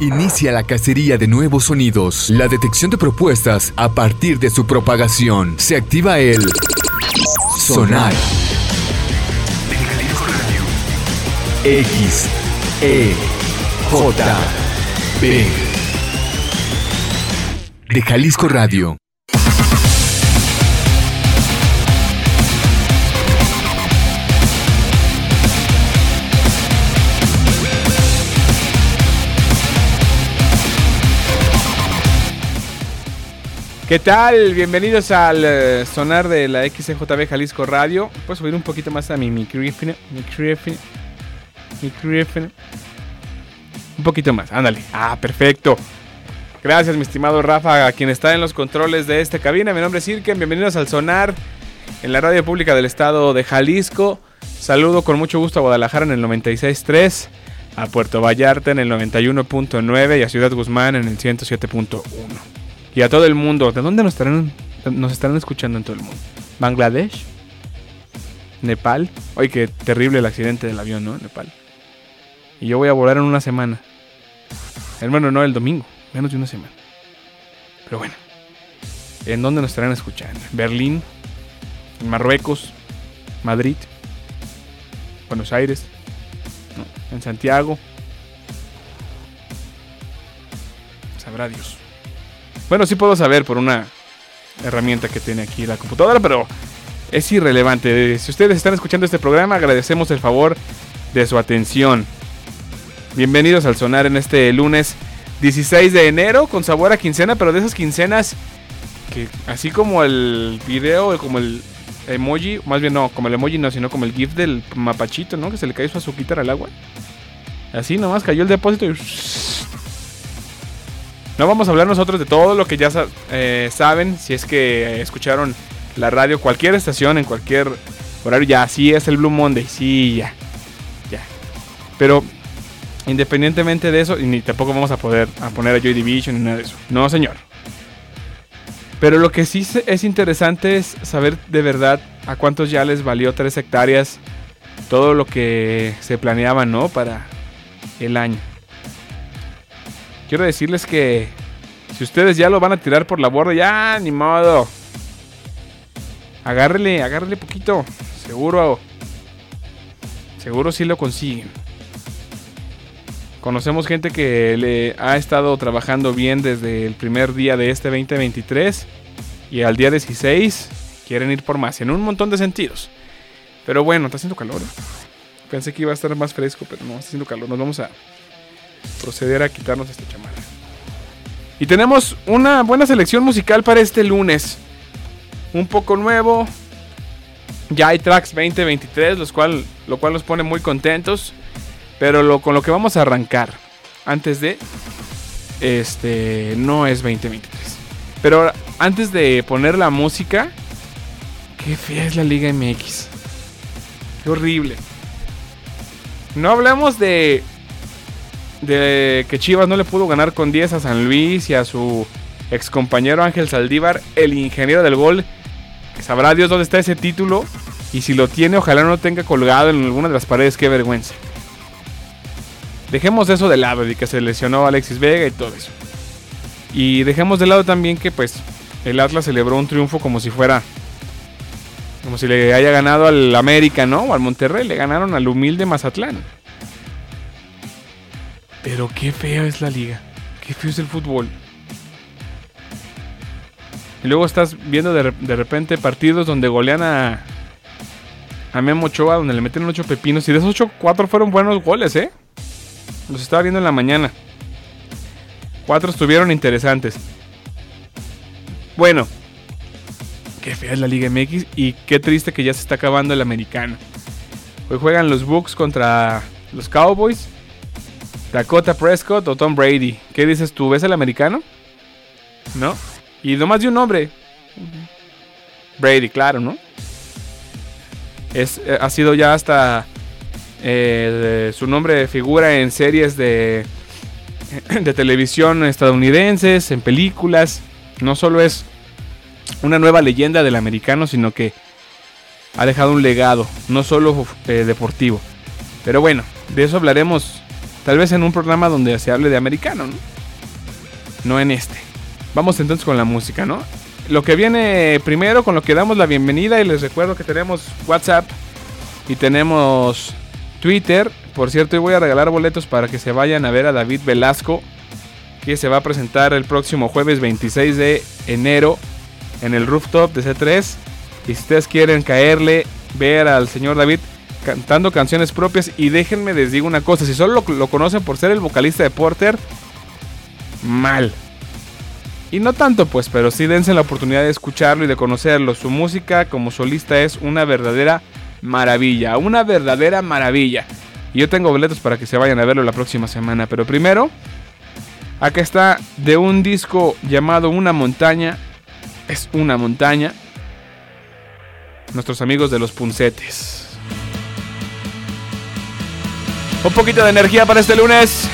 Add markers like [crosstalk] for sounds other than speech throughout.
Inicia la cacería de nuevos sonidos, la detección de propuestas a partir de su propagación. Se activa el sonar. X, E, J, B. De Jalisco Radio. ¿Qué tal? Bienvenidos al eh, sonar de la XCJB Jalisco Radio. Puedo subir un poquito más a mi micrófono. Micrófono. Micrófono. Un poquito más, ándale. Ah, perfecto. Gracias, mi estimado Rafa, a quien está en los controles de esta cabina. Mi nombre es Irken. Bienvenidos al sonar en la radio pública del estado de Jalisco. Saludo con mucho gusto a Guadalajara en el 96.3, a Puerto Vallarta en el 91.9 y a Ciudad Guzmán en el 107.1 y a todo el mundo. ¿De dónde nos estarán, nos estarán escuchando en todo el mundo? ¿Bangladesh? ¿Nepal? Oye, qué terrible el accidente del avión, ¿no? Nepal. Y yo voy a volar en una semana. Hermano, no, el domingo. Menos de una semana. Pero bueno. ¿En dónde nos estarán escuchando? ¿Berlín? ¿En Marruecos? ¿Madrid? ¿Buenos Aires? ¿En Santiago? Sabrá Dios. Bueno, sí puedo saber por una herramienta que tiene aquí la computadora, pero es irrelevante. Si ustedes están escuchando este programa, agradecemos el favor de su atención. Bienvenidos al sonar en este lunes 16 de enero con sabor a quincena, pero de esas quincenas que así como el video, como el emoji, más bien no, como el emoji no, sino como el gif del mapachito, ¿no? Que se le cae su azuquita al agua. Así nomás cayó el depósito y no vamos a hablar nosotros de todo lo que ya eh, saben, si es que escucharon la radio, cualquier estación, en cualquier horario, ya, sí es el Blue Monday, sí, ya, ya. Pero independientemente de eso, y ni tampoco vamos a poder a poner a Joy Division ni nada de eso. No, señor. Pero lo que sí es interesante es saber de verdad a cuántos ya les valió tres hectáreas todo lo que se planeaba, ¿no? Para el año quiero decirles que si ustedes ya lo van a tirar por la borda, ya ni modo. Agárrele, agárrele poquito. Seguro. Seguro sí lo consiguen. Conocemos gente que le ha estado trabajando bien desde el primer día de este 2023 y al día 16 quieren ir por más en un montón de sentidos. Pero bueno, está haciendo calor. ¿eh? Pensé que iba a estar más fresco, pero no, está haciendo calor. Nos vamos a proceder a quitarnos esta chamarra. Y tenemos una buena selección musical para este lunes. Un poco nuevo. Ya hay tracks 2023, los cual, lo cual nos pone muy contentos. Pero lo, con lo que vamos a arrancar antes de... Este no es 2023. Pero antes de poner la música... Qué fea es la Liga MX. Qué horrible. No hablamos de de que Chivas no le pudo ganar con 10 a San Luis y a su ex compañero Ángel Saldívar, el ingeniero del gol. Sabrá Dios dónde está ese título y si lo tiene, ojalá no lo tenga colgado en alguna de las paredes, qué vergüenza. Dejemos eso de lado, de que se lesionó Alexis Vega y todo eso. Y dejemos de lado también que pues el Atlas celebró un triunfo como si fuera como si le haya ganado al América, ¿no? O al Monterrey, le ganaron al humilde Mazatlán. Pero qué fea es la liga. Qué feo es el fútbol. Y luego estás viendo de, repente partidos donde golean a, a Memo Ochoa, donde le meten 8 pepinos. Y de esos 8, 4 fueron buenos goles, ¿eh? Los estaba viendo en la mañana. 4 estuvieron interesantes. Bueno, qué fea es la Liga MX y qué triste que ya se está acabando el americano. Hoy juegan los Bucks contra los Cowboys Dakota Prescott o Tom Brady. ¿Qué dices tú? ¿Ves el americano? ¿No? Y nomás de un nombre. Brady, claro, ¿no? Es, eh, ha sido ya hasta eh, su nombre figura en series de, [clears throat] de televisión estadounidenses, en películas. No solo es una nueva leyenda del americano, sino que ha dejado un legado, no solo eh, deportivo. Pero bueno, de eso hablaremos Tal vez en un programa donde se hable de americano, ¿no? No en este. Vamos entonces con la música, ¿no? Lo que viene primero, con lo que damos la bienvenida, y les recuerdo que tenemos WhatsApp y tenemos Twitter. Por cierto, hoy voy a regalar boletos para que se vayan a ver a David Velasco, que se va a presentar el próximo jueves 26 de enero en el rooftop de C3. Y si ustedes quieren caerle, ver al señor David cantando canciones propias, y déjenme les digo una cosa, si solo lo, lo conocen por ser el vocalista de Porter, mal. Y no tanto pues, pero sí dense la oportunidad de escucharlo y de conocerlo. Su música como solista es una verdadera maravilla, una verdadera maravilla. Y yo tengo boletos para que se vayan a verlo la próxima semana. Pero primero, acá está de un disco llamado Una montaña. Es una montaña. Nuestros amigos de los puncetes. Un poquito de energía para este lunes.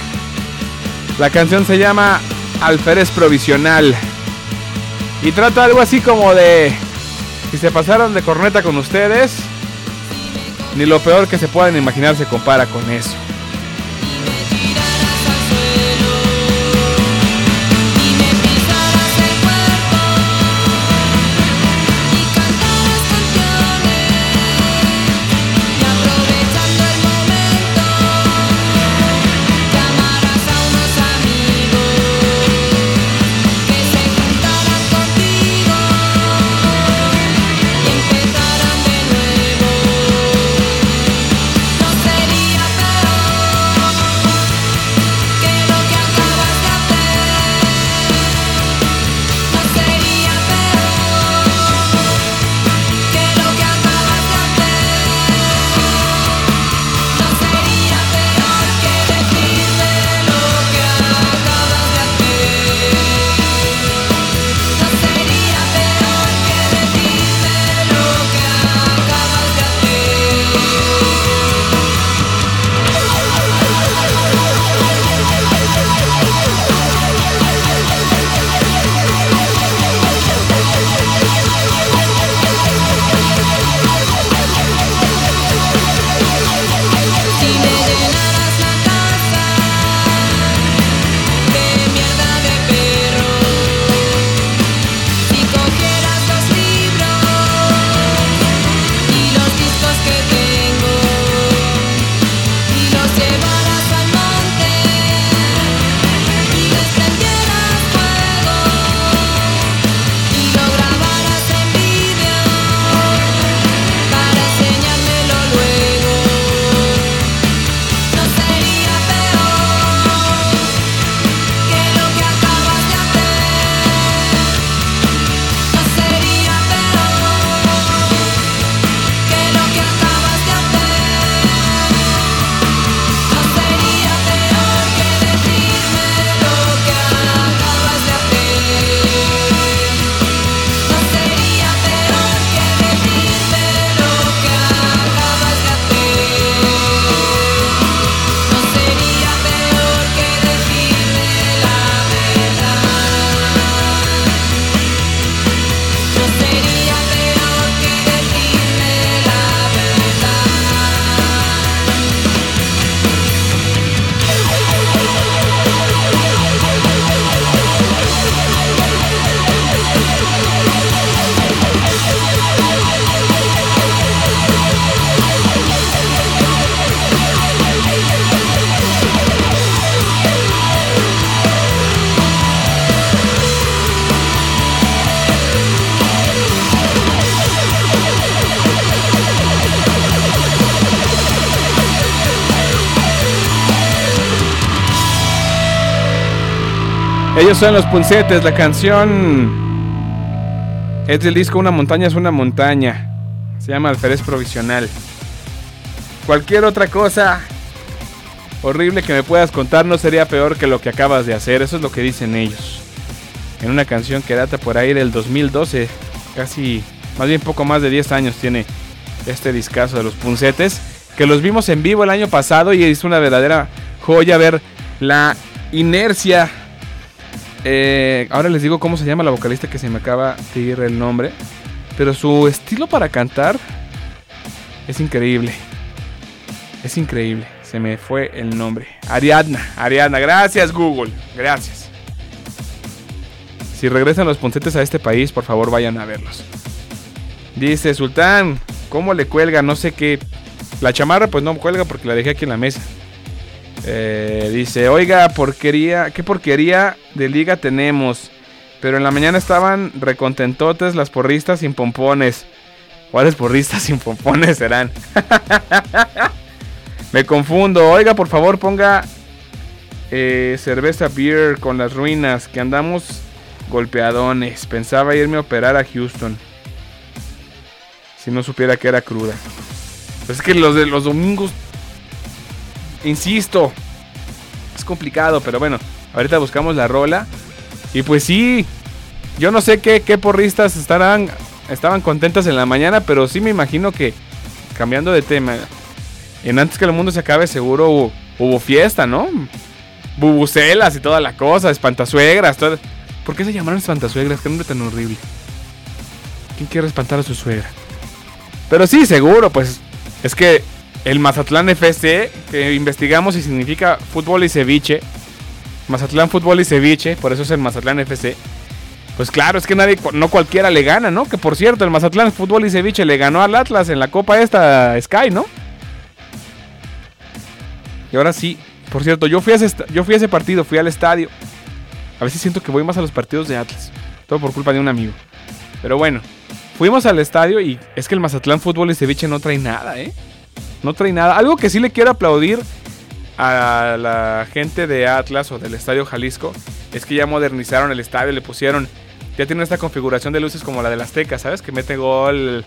La canción se llama Alférez Provisional. Y trata algo así como de... Si se pasaron de corneta con ustedes, ni lo peor que se puedan imaginar se compara con eso. Ellos son los Puncetes, la canción es del disco Una montaña es una montaña. Se llama Alférez Provisional. Cualquier otra cosa horrible que me puedas contar no sería peor que lo que acabas de hacer. Eso es lo que dicen ellos. En una canción que data por ahí del 2012. Casi, más bien poco más de 10 años tiene este discazo de los Puncetes. Que los vimos en vivo el año pasado y es una verdadera joya ver la inercia eh, ahora les digo cómo se llama la vocalista que se me acaba de ir el nombre. Pero su estilo para cantar es increíble. Es increíble. Se me fue el nombre. Ariadna, Ariadna. Gracias Google. Gracias. Si regresan los poncetes a este país, por favor vayan a verlos. Dice Sultán, ¿cómo le cuelga? No sé qué. La chamarra pues no cuelga porque la dejé aquí en la mesa. Eh, dice, oiga, porquería, ¿qué porquería de liga tenemos? Pero en la mañana estaban recontentotes las porristas sin pompones. ¿Cuáles porristas sin pompones serán? [laughs] Me confundo. Oiga, por favor, ponga eh, cerveza beer con las ruinas, que andamos golpeadones. Pensaba irme a operar a Houston. Si no supiera que era cruda. Pues es que los de los domingos Insisto, es complicado, pero bueno, ahorita buscamos la rola. Y pues sí, yo no sé qué, qué porristas estarán, estaban contentas en la mañana, pero sí me imagino que, cambiando de tema, en antes que el mundo se acabe, seguro hubo, fiesta, ¿no? Bubucelas y toda la cosa, espantasuegras, todo. ¿Por qué se llamaron espantasuegras? Qué nombre tan horrible. ¿Quién quiere espantar a su suegra? Pero sí, seguro, pues es que el Mazatlán FC, que investigamos y significa fútbol y ceviche. Mazatlán Fútbol y Ceviche, por eso es el Mazatlán FC. Pues claro, es que nadie, no cualquiera le gana, ¿no? Que por cierto, el Mazatlán Fútbol y Ceviche le ganó al Atlas en la Copa esta Sky, ¿no? Y ahora sí, por cierto, yo fui a ese, yo fui a ese partido, fui al estadio. A veces siento que voy más a los partidos de Atlas. Todo por culpa de un amigo. Pero bueno, fuimos al estadio y es que el Mazatlán Fútbol y Ceviche no trae nada, ¿eh? No trae nada. Algo que sí le quiero aplaudir a la gente de Atlas o del Estadio Jalisco es que ya modernizaron el estadio, le pusieron, ya tienen esta configuración de luces como la del Azteca, ¿sabes? Que mete gol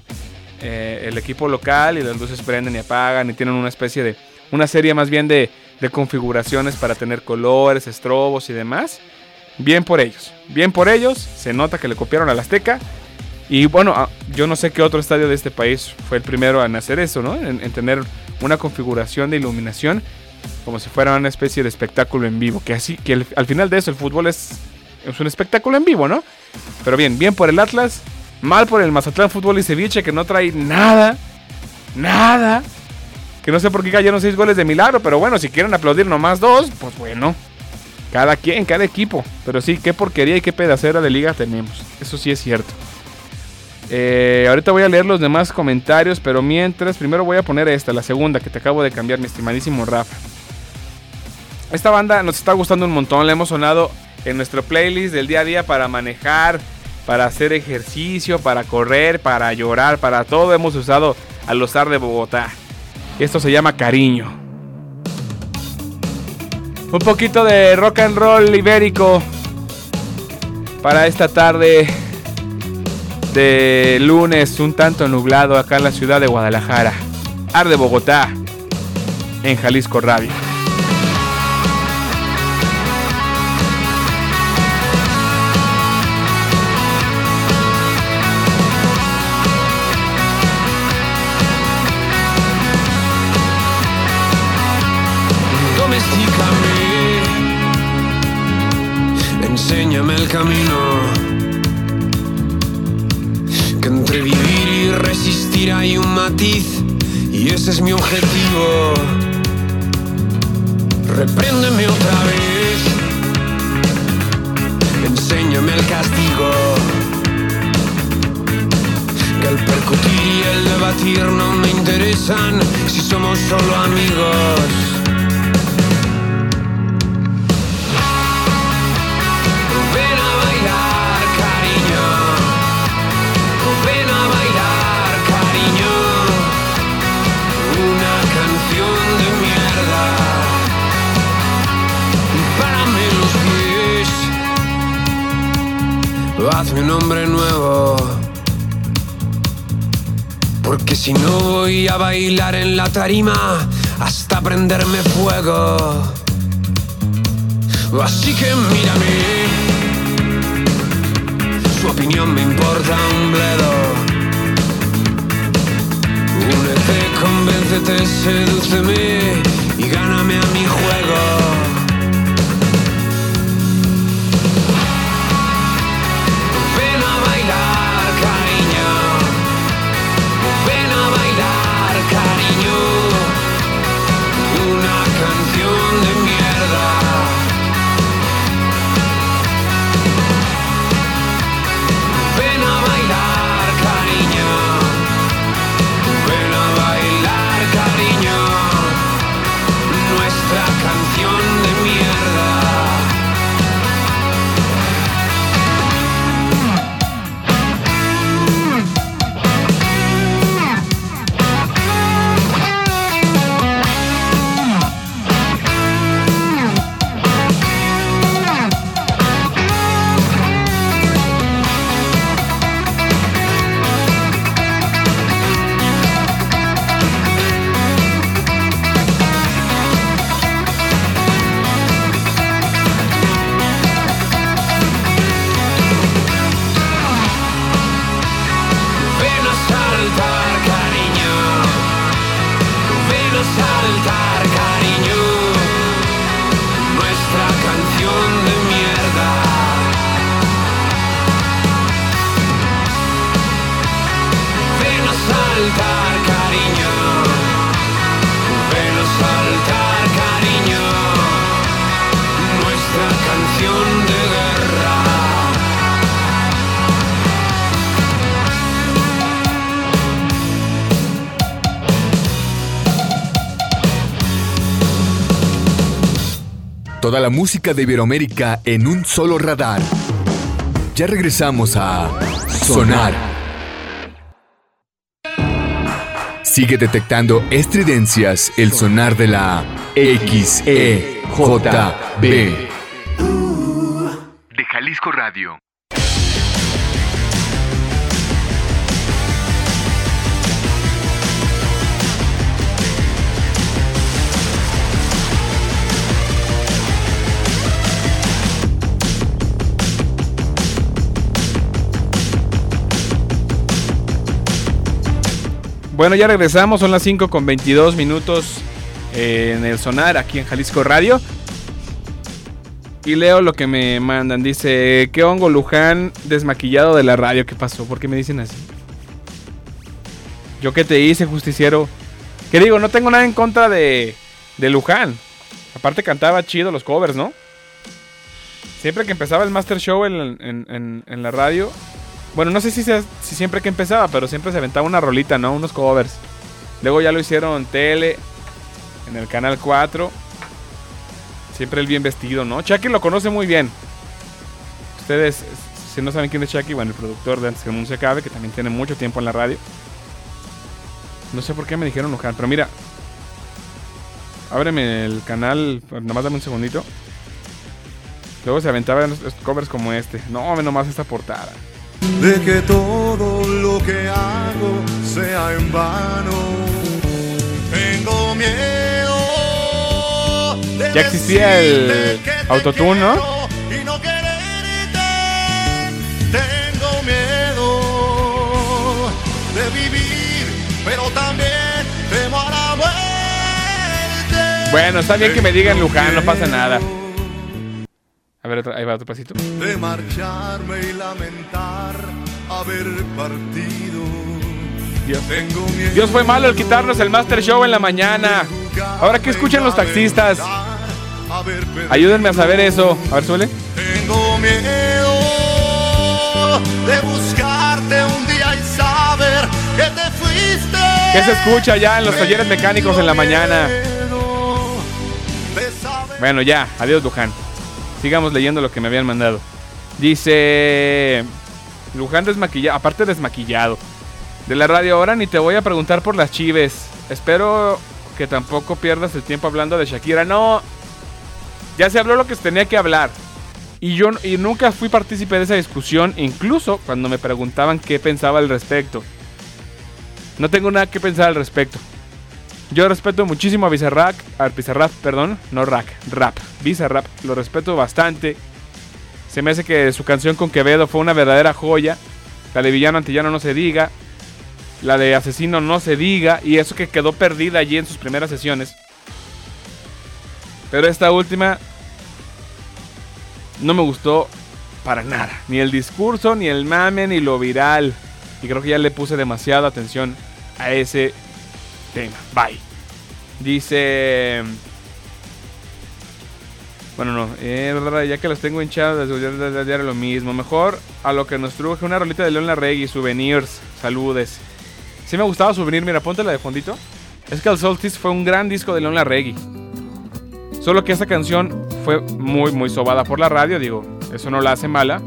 eh, el equipo local y las luces prenden y apagan y tienen una especie de, una serie más bien de, de configuraciones para tener colores, estrobos y demás. Bien por ellos, bien por ellos, se nota que le copiaron al Azteca y bueno, ah, yo no sé qué otro estadio de este país fue el primero en hacer eso, ¿no? En, tener una configuración de iluminación como si fuera una especie de espectáculo en vivo. Que así, que al final de eso el fútbol es, es un espectáculo en vivo, ¿no? Pero bien, bien por el Atlas, mal por el Mazatlán Fútbol y Ceviche que no trae nada, nada. Que no sé por qué cayeron seis goles de milagro, pero bueno, si quieren aplaudir nomás dos, pues bueno. Cada quien, cada equipo. Pero sí, qué porquería y qué pedacera de liga tenemos. Eso sí es cierto. Eh, ahorita voy a leer los demás comentarios, pero mientras, primero voy a poner esta, la segunda que te acabo de cambiar, mi estimadísimo Rafa. Esta banda nos está gustando un montón, la hemos sonado en nuestro playlist del día a día para manejar, para hacer ejercicio, para correr, para llorar, para todo. Hemos usado a los de Bogotá. Esto se llama Cariño. Un poquito de rock and roll ibérico para esta tarde de lunes un tanto nublado acá en la ciudad de Guadalajara. Arde Bogotá, en Jalisco. Domestícame, enséñame el camino ese es mi objetivo. Repréndeme otra vez, enséñame el castigo. Que el percutir y el debatir no me interesan si somos solo amigos. Hazme un nombre nuevo. Porque si no voy a bailar en la tarima hasta prenderme fuego. Así que mírame, su opinión me importa un bledo. Únete, convéncete, sedúceme y gáname a mi juego. La música de Iberoamérica en un solo radar. Ya regresamos a Sonar. Sigue detectando estridencias el sonar de la XEJB. De Jalisco Radio. Bueno, ya regresamos, son las 5 con 22 minutos eh, en el sonar aquí en Jalisco Radio. Y leo lo que me mandan. Dice, ¿qué hongo Luján desmaquillado de la radio? ¿Qué pasó? ¿Por qué me dicen así? ¿Yo qué te hice, justiciero? Que digo, no tengo nada en contra de, de Luján. Aparte cantaba chido los covers, ¿no? Siempre que empezaba el Master Show en- en- en la radio, bueno, no sé si, se- si siempre que empezaba, pero siempre se aventaba una rolita, ¿no? Unos covers. Luego ya lo hicieron tele, en el canal 4. Siempre el bien vestido, ¿no? Chucky lo conoce muy bien. Ustedes, si no saben quién es Chucky, bueno, el productor de Antes que se acabe, que también tiene mucho tiempo en la radio. No sé por qué me dijeron Luján, pero mira. Ábreme el canal, nomás dame un segundito. Luego se aventaban covers como este. No, nomás esta portada. De que todo lo que hago sea en vano. Tengo miedo. de Ya existía el autotune, ¿no? Y no quererte. Tengo miedo de vivir, pero también temo a la muerte. Bueno, está bien que me digan Luján, no pasa nada. A ver, ahí va otro pasito. de marcharme y lamentar haber partido. Dios. Fue malo el quitarnos el Master Show en la mañana. Ahora que escuchan los taxistas. Ayúdenme a saber eso. A ver, suele. Tengo miedo de buscarte un día y saber que te fuiste. ¿Qué se escucha ya en los talleres mecánicos en la mañana? Bueno, ya. Adiós, Luján. Sigamos leyendo lo que me habían mandado. Dice. Luján desmaquillado. Aparte, desmaquillado. De la radio ahora ni te voy a preguntar por las chives. Espero que tampoco pierdas el tiempo hablando de Shakira. No. Ya se habló lo que se tenía que hablar. Y yo y nunca fui partícipe de esa discusión, incluso cuando me preguntaban qué pensaba al respecto. No tengo nada que pensar al respecto. Yo respeto muchísimo a Bizarrap, a Bizarrap, perdón, no Rack, Rap, Bizarrap, lo respeto bastante. Se me hace que su canción con Quevedo fue una verdadera joya. La de Villano Antillano no se diga. La de Asesino no se diga. Y eso que quedó perdida allí en sus primeras sesiones. Pero esta última no me gustó para nada. Ni el discurso, ni el mame, ni lo viral. Y creo que ya le puse demasiada atención a ese Bye. Dice. Bueno, no. eh, ya que los tengo hinchados, ya era lo mismo. Mejor a lo que nos truje una rolita de León Larregui, souvenirs, saludes. Sí me gustaba souvenir, mira, ponte la de fondito. Es que el Solstice fue un gran disco de León Larregui. Solo que esta canción fue muy, muy sobada por la radio. Digo, eso no la hace mala.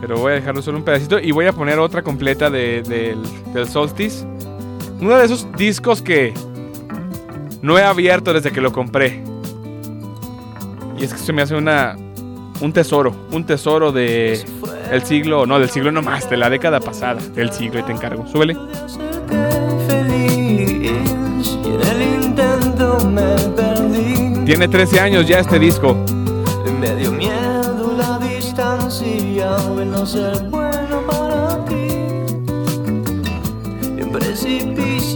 Pero voy a dejarlo solo un pedacito y voy a poner otra completa de- del, del Solstice. Uno de esos discos que no he abierto desde que lo compré. Y es que se me hace una un tesoro, un tesoro de el siglo, no, del siglo no más, de la década pasada, del siglo y te encargo. Súbele. Tiene 13 años ya este disco. Me dio miedo la distancia, no ser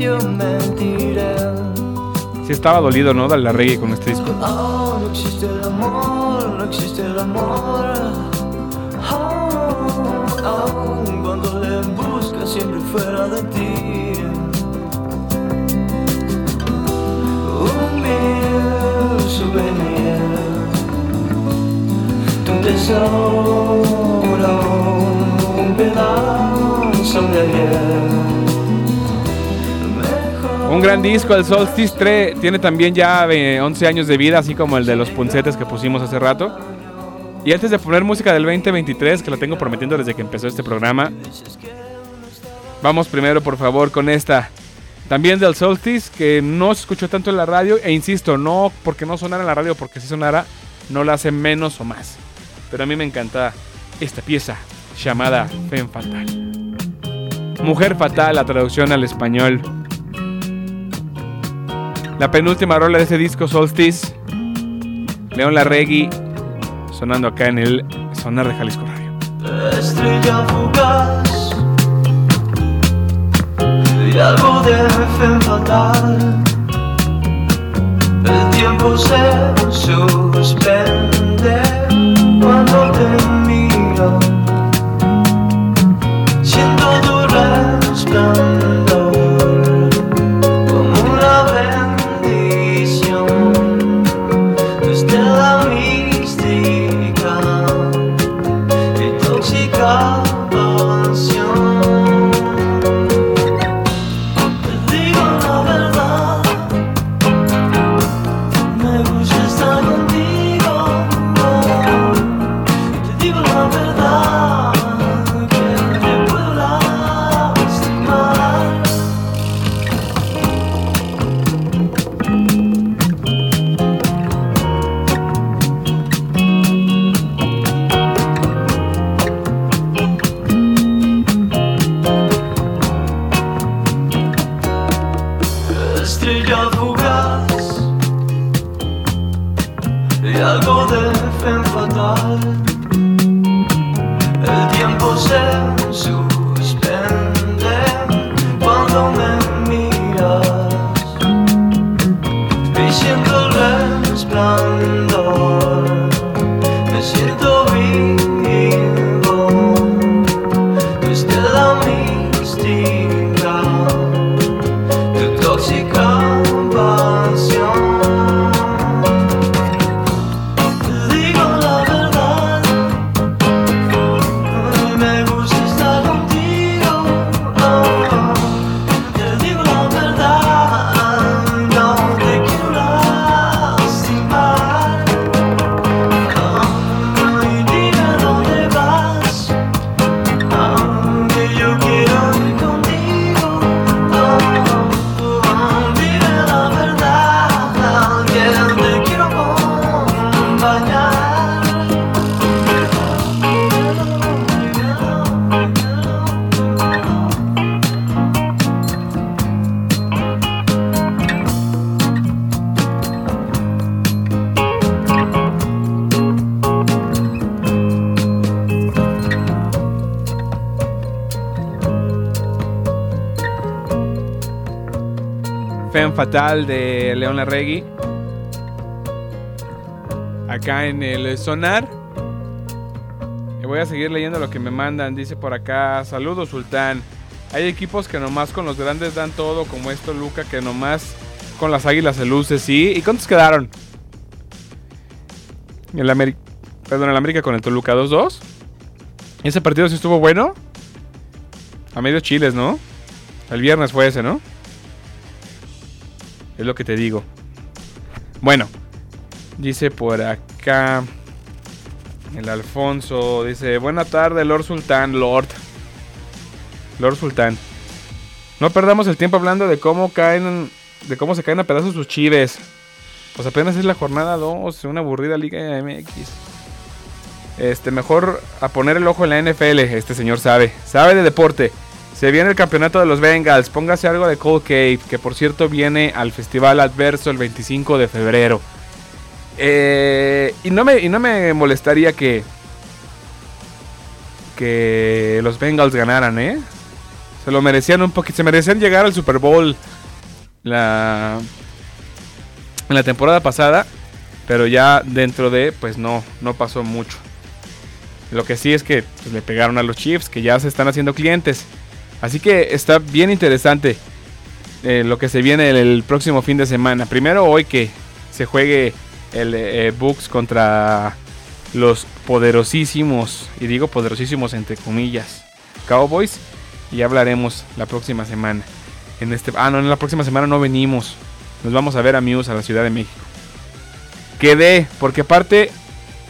precipicio me tiré. Sí estaba dolido, ¿no? Dale la reggae con este disco. Oh, no existe el amor, no existe el amor. Oh, oh, cuando le buscas siempre fuera de ti. Un mil souvenir, tu tesoro, un pedazo de ayer. Un gran disco, el Solstice 3. Tiene también ya eh, 11 años de vida, así como el de los puncetes que pusimos hace rato. Y antes de poner música del 2023, que la tengo prometiendo desde que empezó este programa, vamos primero, por favor, con esta. También del Solstice, que no se escuchó tanto en la radio. E insisto, no porque no sonara en la radio, porque si sonara, no la hace menos o más. Pero a mí me encanta esta pieza llamada Femme Fatal. Mujer Fatal, la traducción al español. La penúltima rola de ese disco Solstice. León Larregui sonando acá en el Sonar de Jalisco Radio. Estrella fugaz y algo de fe fatal. El tiempo se suspende cuando te y algo de fe fatal. El tiempo se suspende De León Larregui. Acá en el Sonar. Y voy a seguir leyendo lo que me mandan. Dice por acá, saludos Sultán. Hay equipos que nomás con los grandes dan todo, como esto Luca, que nomás con las águilas se luce, sí. ¿Y cuántos quedaron? El América, perdón, el América con el Toluca 2-2. Ese partido sí estuvo bueno. A medio chiles, ¿no? El viernes fue ese, ¿no? Es lo que te digo. Bueno, dice por acá el Alfonso, dice, buena tarde Lord Sultán, Lord. Lord Sultán. No perdamos el tiempo hablando de cómo caen, de cómo se caen a pedazos sus chives. Pues apenas es la jornada 2, una aburrida Liga MX. Este, mejor a poner el ojo en la NFL, este señor sabe, sabe de deporte. Se viene el campeonato de los Bengals, póngase algo de Cold Cave, que por cierto viene al Festival Adverso el 25 de febrero. Eh, y, no me, y no me molestaría que, que los Bengals ganaran, ¿eh? Se lo merecían un poquito, se merecían llegar al Super Bowl la, en la temporada pasada, pero ya dentro de, pues no, no pasó mucho. Lo que sí es que pues, le pegaron a los Chiefs, que ya se están haciendo clientes. Así que está bien interesante eh, lo que se viene el, próximo fin de semana. Primero hoy que se juegue el eh, Bucks contra los poderosísimos, y digo poderosísimos entre comillas, Cowboys. Y hablaremos la próxima semana. En este, ah, no, en la próxima semana no venimos. Nos vamos a ver amigos a la Ciudad de México. Quedé, porque aparte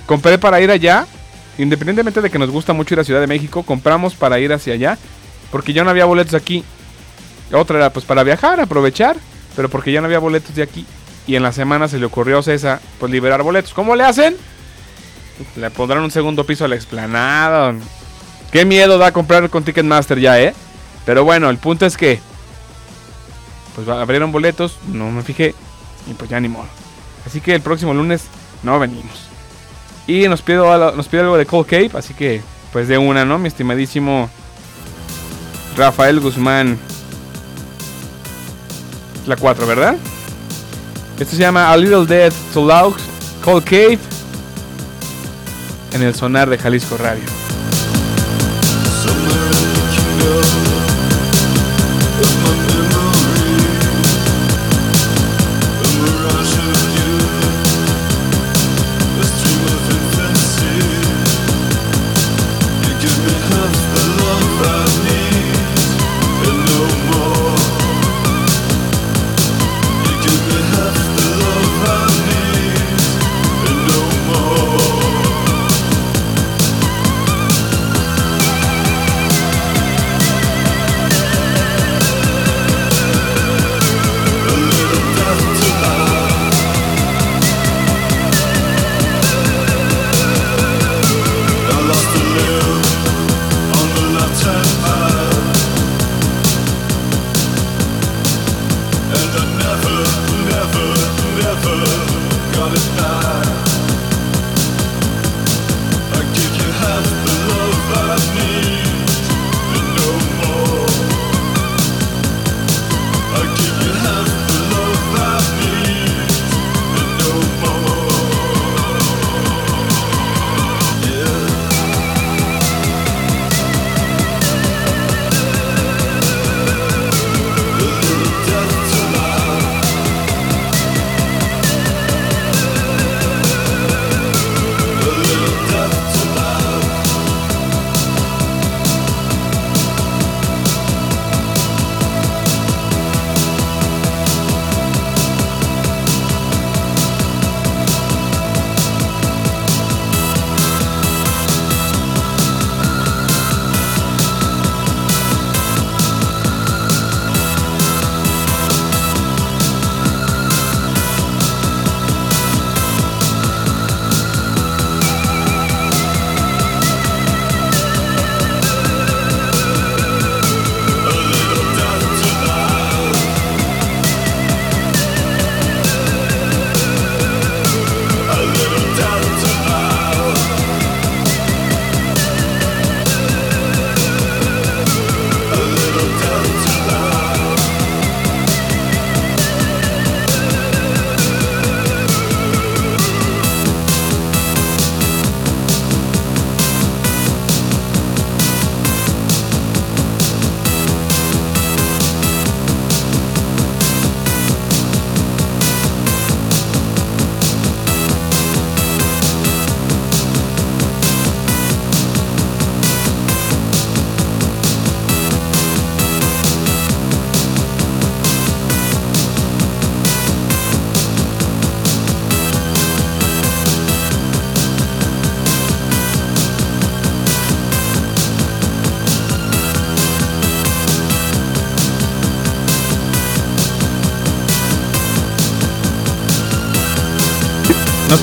compré para ir allá Independientemente de que nos gusta mucho ir a Ciudad de México, compramos para ir hacia allá. Porque ya no había boletos aquí. Otra era pues para viajar, aprovechar. Pero porque ya no había boletos de aquí. Y en la semana se le ocurrió a César pues liberar boletos. ¿Cómo le hacen? Le pondrán un segundo piso a la explanada. Qué miedo da comprar con Ticketmaster ya, ¿eh? Pero bueno, el punto es que... Pues abrieron boletos, no me fijé. Y pues ya ni modo. Así que el próximo lunes no venimos. Y nos pide, nos pide algo de Cold Cape, así que pues de una, ¿no? Mi estimadísimo Rafael Guzmán. La 4, ¿verdad? Esto se llama A Little Dead to Loud Cold Cave en el sonar de Jalisco Radio.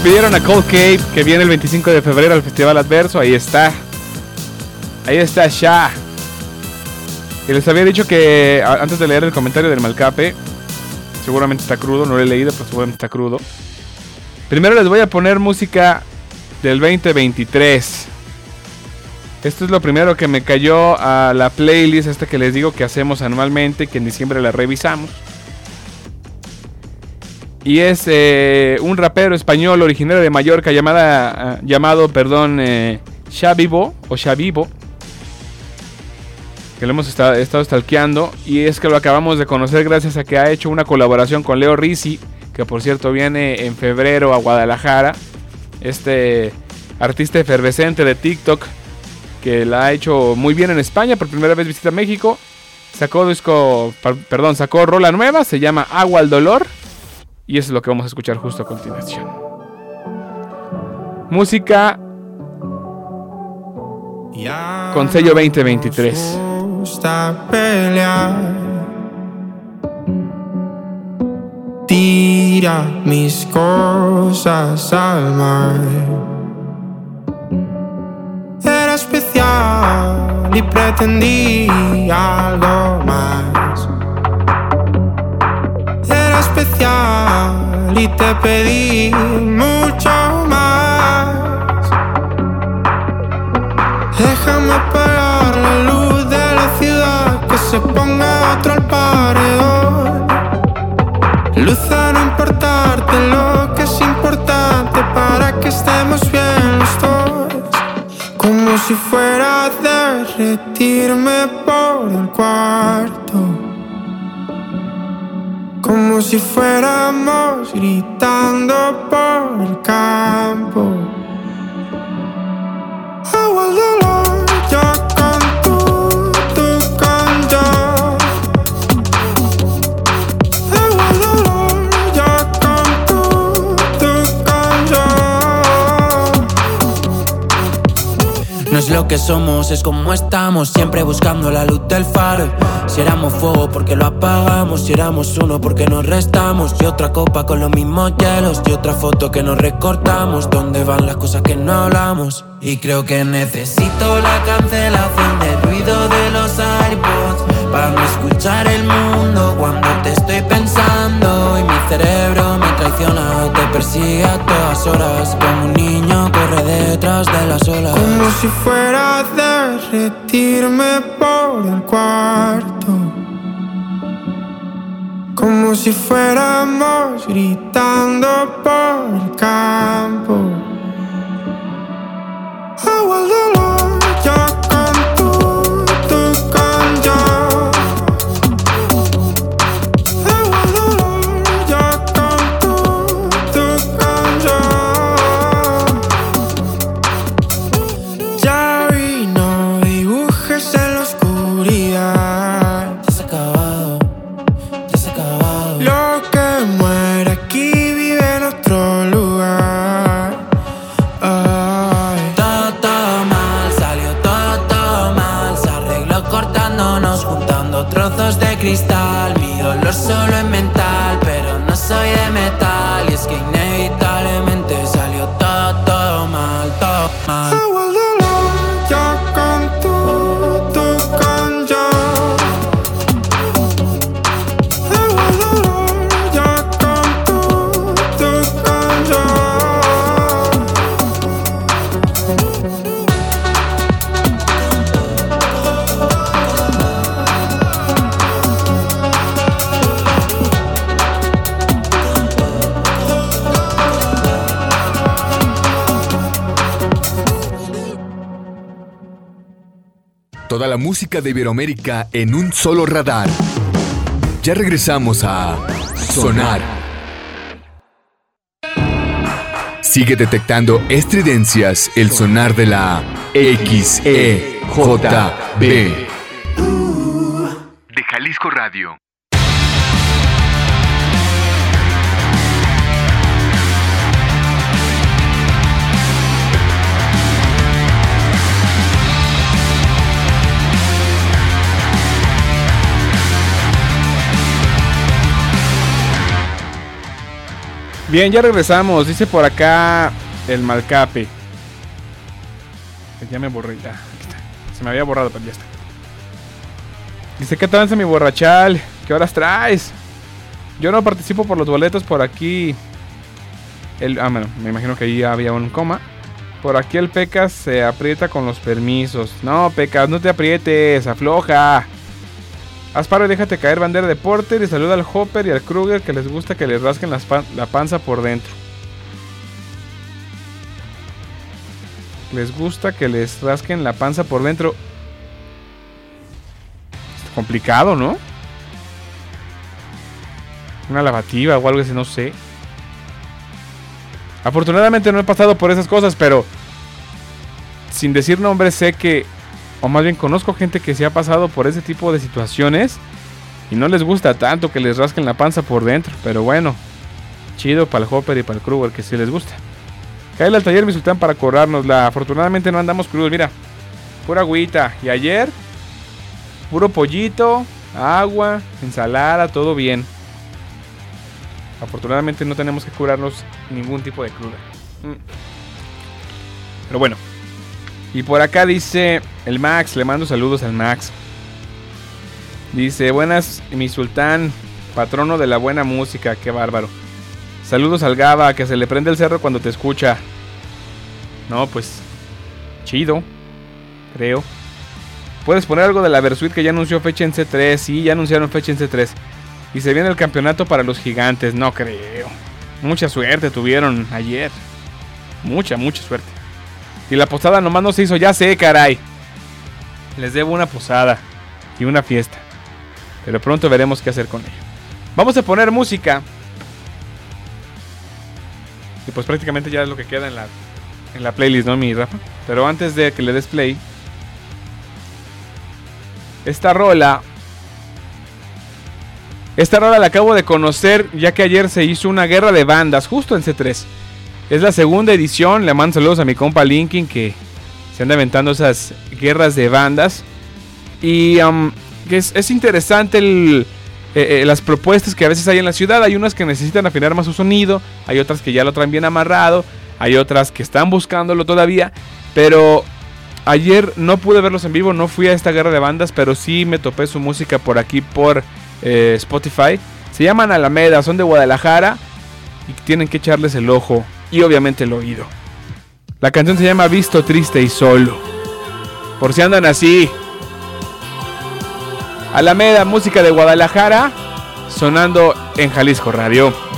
Pidieron a Cold Cape que viene el 25 de febrero al Festival Adverso. Ahí está. Ahí está ya. Y les había dicho que antes de leer el comentario del Malcape, seguramente está crudo, no lo he leído, pero seguramente está crudo. Primero les voy a poner música del 2023. Esto es lo primero que me cayó a la playlist esta que les digo que hacemos anualmente, que en diciembre la revisamos. Y es eh, un rapero español originario de Mallorca llamada, ah, llamado, perdón, eh, Xavivo o Xavivo. Que lo hemos estado, estado stalkeando. Y es que lo acabamos de conocer gracias a que ha hecho una colaboración con Leo Rizzi. Que por cierto viene en febrero a Guadalajara. Este artista efervescente de TikTok. Que la ha hecho muy bien en España. Por primera vez visita México. Sacó disco, perdón, sacó rola nueva. Se llama Agua al Dolor. Y eso es lo que vamos a escuchar justo a continuación. Música con sello 2023. gusta pelear. Tira mis cosas al mar. Era especial y pretendí algo más. Y te pedí mucho más. Déjame apagar la luz de la ciudad, que se ponga otro al paredón. Luz a no importarte lo que es importante para que estemos bien los dos. Como si fuera a derretirme por el cuarto. Si fuéramos gritando por el campo. Lo que somos, es como estamos, siempre buscando la luz del faro. Si éramos fuego, porque lo apagamos? Si éramos uno, porque nos restamos? Y otra copa con los mismos hielos, y otra foto que nos recortamos. ¿Dónde van las cosas que no hablamos? Y creo que necesito la cancelación del ruido de los AirPods para no escuchar el mundo cuando te estoy pensando. Y mi cerebro me traiciona, te persigue a todas horas, como un niño corre detrás de las olas. Si fuera a derretirme por el cuarto. Como si fuéramos gritando de Iberoamérica en un solo radar. Ya regresamos a Sonar. Sigue detectando estridencias el sonar de la XEJB. De Jalisco Radio. Bien, ya regresamos. Dice por acá el Malcape. Ya me borré. Se me había borrado, pero ya está. Dice, ¿qué tranza mi borrachal? ¿Qué horas traes? Yo no participo por los boletos por aquí. El, ah, bueno, me imagino que ahí había un coma. Por aquí el Pecas se aprieta con los permisos. No, Pecas, no te aprietes, afloja. Asparo déjate caer bandera de Porter y saluda al Hopper y al Kruger que les gusta que les rasquen la panza por dentro. Les gusta que les rasquen la panza por dentro. Está complicado, ¿no? Una lavativa o algo así, no sé. Afortunadamente no he pasado por esas cosas, pero sin decir nombres sé que, o más bien conozco gente que se ha pasado por ese tipo de situaciones y no les gusta tanto que les rasquen la panza por dentro, pero bueno, chido para el Hopper y para el Kruger que sí les gusta. Cae al taller mi sultán para cobrárnosla. Afortunadamente no andamos crudos, mira, pura agüita. Y ayer, puro pollito, agua, ensalada, todo bien. Afortunadamente no tenemos que curarnos ningún tipo de cruda. Mm. Pero bueno. Y por acá dice el Max, le mando saludos al Max. Dice, buenas, mi sultán, patrono de la buena música, qué bárbaro. Saludos al Gaba, que se le prende el cerro cuando te escucha. No, pues, chido, creo. Puedes poner algo de la Versuit que ya anunció fecha en C3. Sí, ya anunciaron fecha en C3. Y se viene el campeonato para los gigantes, no creo. Mucha suerte tuvieron ayer. Mucha, mucha suerte. Y la posada nomás no se hizo, ya sé, caray. Les debo una posada y una fiesta. Pero pronto veremos qué hacer con ello. Vamos a poner música. Y pues prácticamente ya es lo que queda en la, en la playlist, ¿no, mi Rafa? Pero antes de que le des play. Esta rola esta rola la acabo de conocer ya que ayer se hizo una guerra de bandas justo en C3. Es la segunda edición, le mando saludos a mi compa Linkin que se anda aventando esas guerras de bandas. Y um, es, es interesante eh, eh, las propuestas que a veces hay en la ciudad. Hay unas que necesitan afinar más su sonido, hay otras que ya lo traen bien amarrado, hay otras que están buscándolo todavía. Pero ayer no pude verlos en vivo, no fui a esta guerra de bandas, pero sí me topé su música por aquí por eh, Spotify. Se llaman Alameda, son de Guadalajara y tienen que echarles el ojo y obviamente el oído. La canción se llama Visto triste y solo. Por si andan así. Alameda, música de Guadalajara, sonando en Jalisco Radio.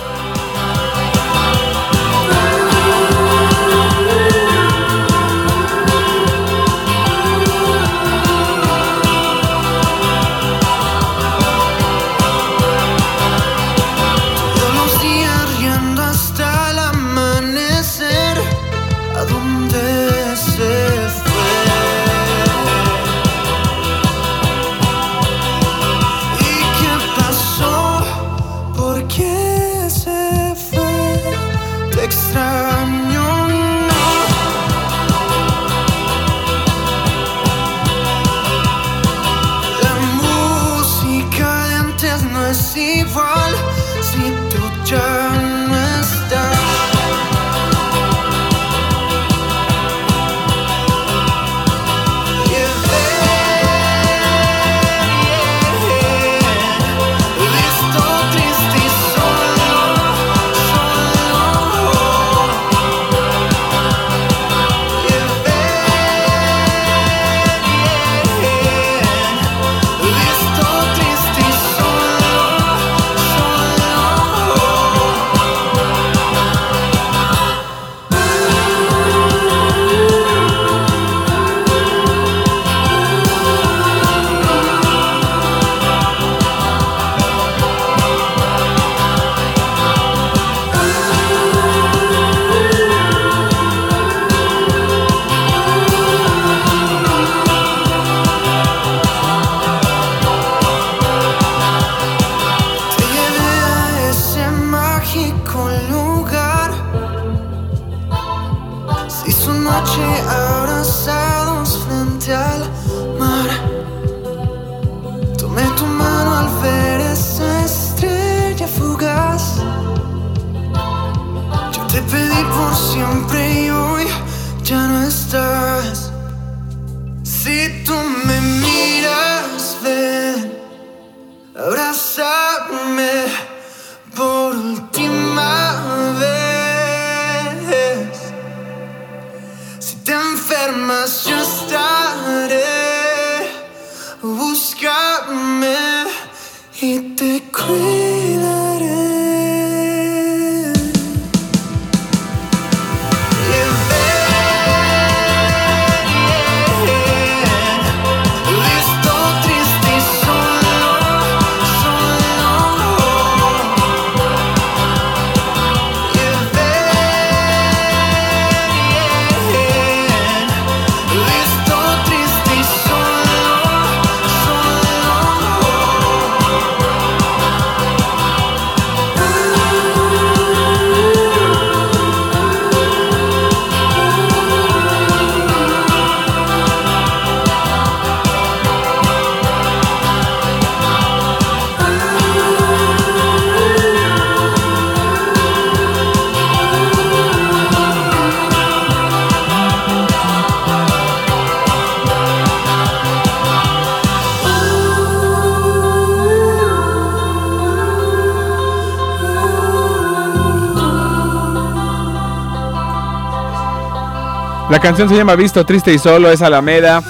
La canción se llama Visto Triste y Solo, es Alameda.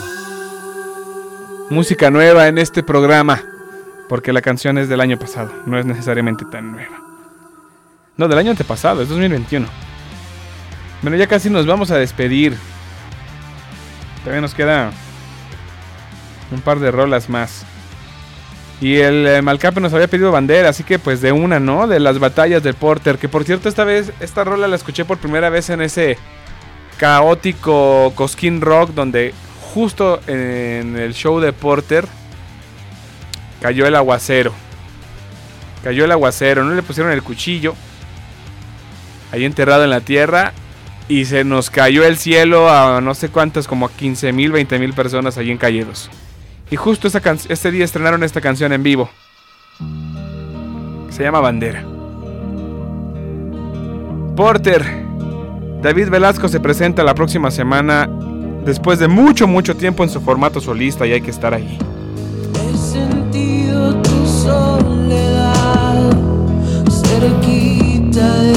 Música nueva en este programa. Porque la canción es del año pasado, no es necesariamente tan nueva. No, del año antepasado, es 2021. Bueno, ya casi nos vamos a despedir. Todavía nos queda un par de rolas más. Y el eh, Malcape nos había pedido bandera, así que pues de una, ¿no? De las batallas de Porter. Que por cierto, esta vez, esta rola la escuché por primera vez en ese caótico Cosquín Rock, donde justo en el show de Porter cayó el aguacero. Cayó el aguacero, no le pusieron el cuchillo. Ahí enterrado en la tierra. Y se nos cayó el cielo a no sé cuántas, como a 15 mil, 20 mil personas allí en Calledos. Y justo este día estrenaron esta canción en vivo. Se llama Bandera. Porter. David Velasco se presenta la próxima semana después de mucho, mucho tiempo en su formato solista y hay que estar ahí. He sentido tu soledad cerquita de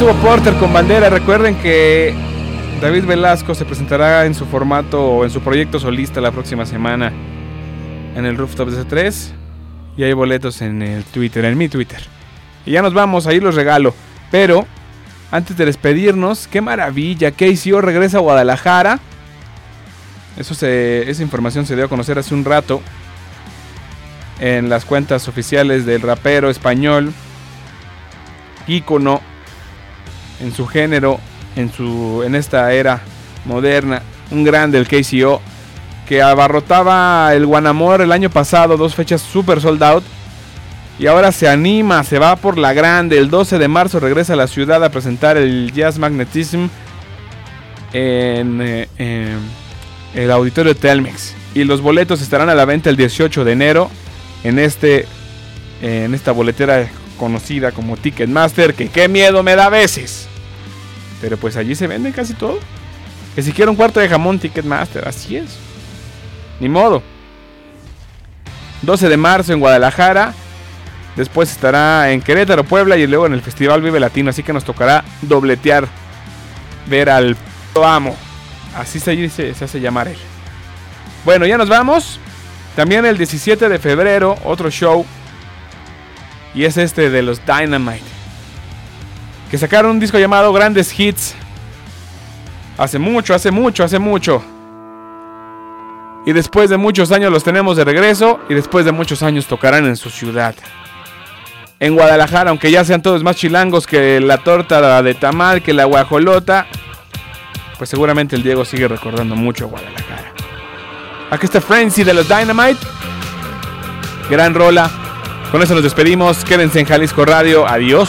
estuvo Porter con bandera. Recuerden que David Velasco se presentará en su formato o en su proyecto solista la próxima semana en el Rooftop de C3. Y hay boletos en el Twitter, en mi Twitter. Y ya nos vamos, ahí los regalo. Pero antes de despedirnos, qué maravilla, KCO regresa a Guadalajara. Eso se, esa información se dio a conocer hace un rato en las cuentas oficiales del rapero español, ícono en su género, en, su, en esta era moderna, un grande el KCO, que abarrotaba el Guanamor el año pasado, dos fechas super sold out. Y ahora se anima, se va por la grande. El 12 de marzo regresa a la ciudad a presentar el Jazz Magnetism en, eh, el auditorio Telmex. Y los boletos estarán a la venta el 18 de enero en, este, en esta boletera conocida como Ticketmaster. Que qué miedo me da a veces. Pero pues allí se vende casi todo. Que si quiero un cuarto de jamón Ticketmaster, así es. Ni modo. 12 de marzo en Guadalajara. Después estará en Querétaro, Puebla y luego en el Festival Vive Latino. Así que nos tocará dobletear. Ver al amo. Así se, dice, se hace llamar él. Bueno, ya nos vamos. También el 17 de febrero, otro show. Y es este de los Dynamite. Que sacaron un disco llamado Grandes Hits. Hace mucho, hace mucho, hace mucho. Y después de muchos años los tenemos de regreso. Y después de muchos años tocarán en su ciudad. En Guadalajara, aunque ya sean todos más chilangos que la torta de tamal, que la guajolota. Pues seguramente el Diego sigue recordando mucho a Guadalajara. Aquí está Frenzy de los Dynamite. Gran rola. Con eso nos despedimos. Quédense en Jalisco Radio. Adiós.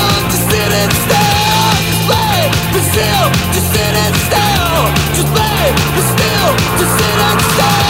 still, just sit and still Just lay but still, just sit and still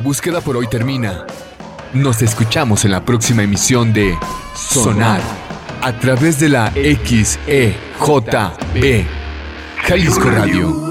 búsqueda por hoy termina. Nos escuchamos en la próxima emisión de Sonar a través de la XEJB Jalisco Radio.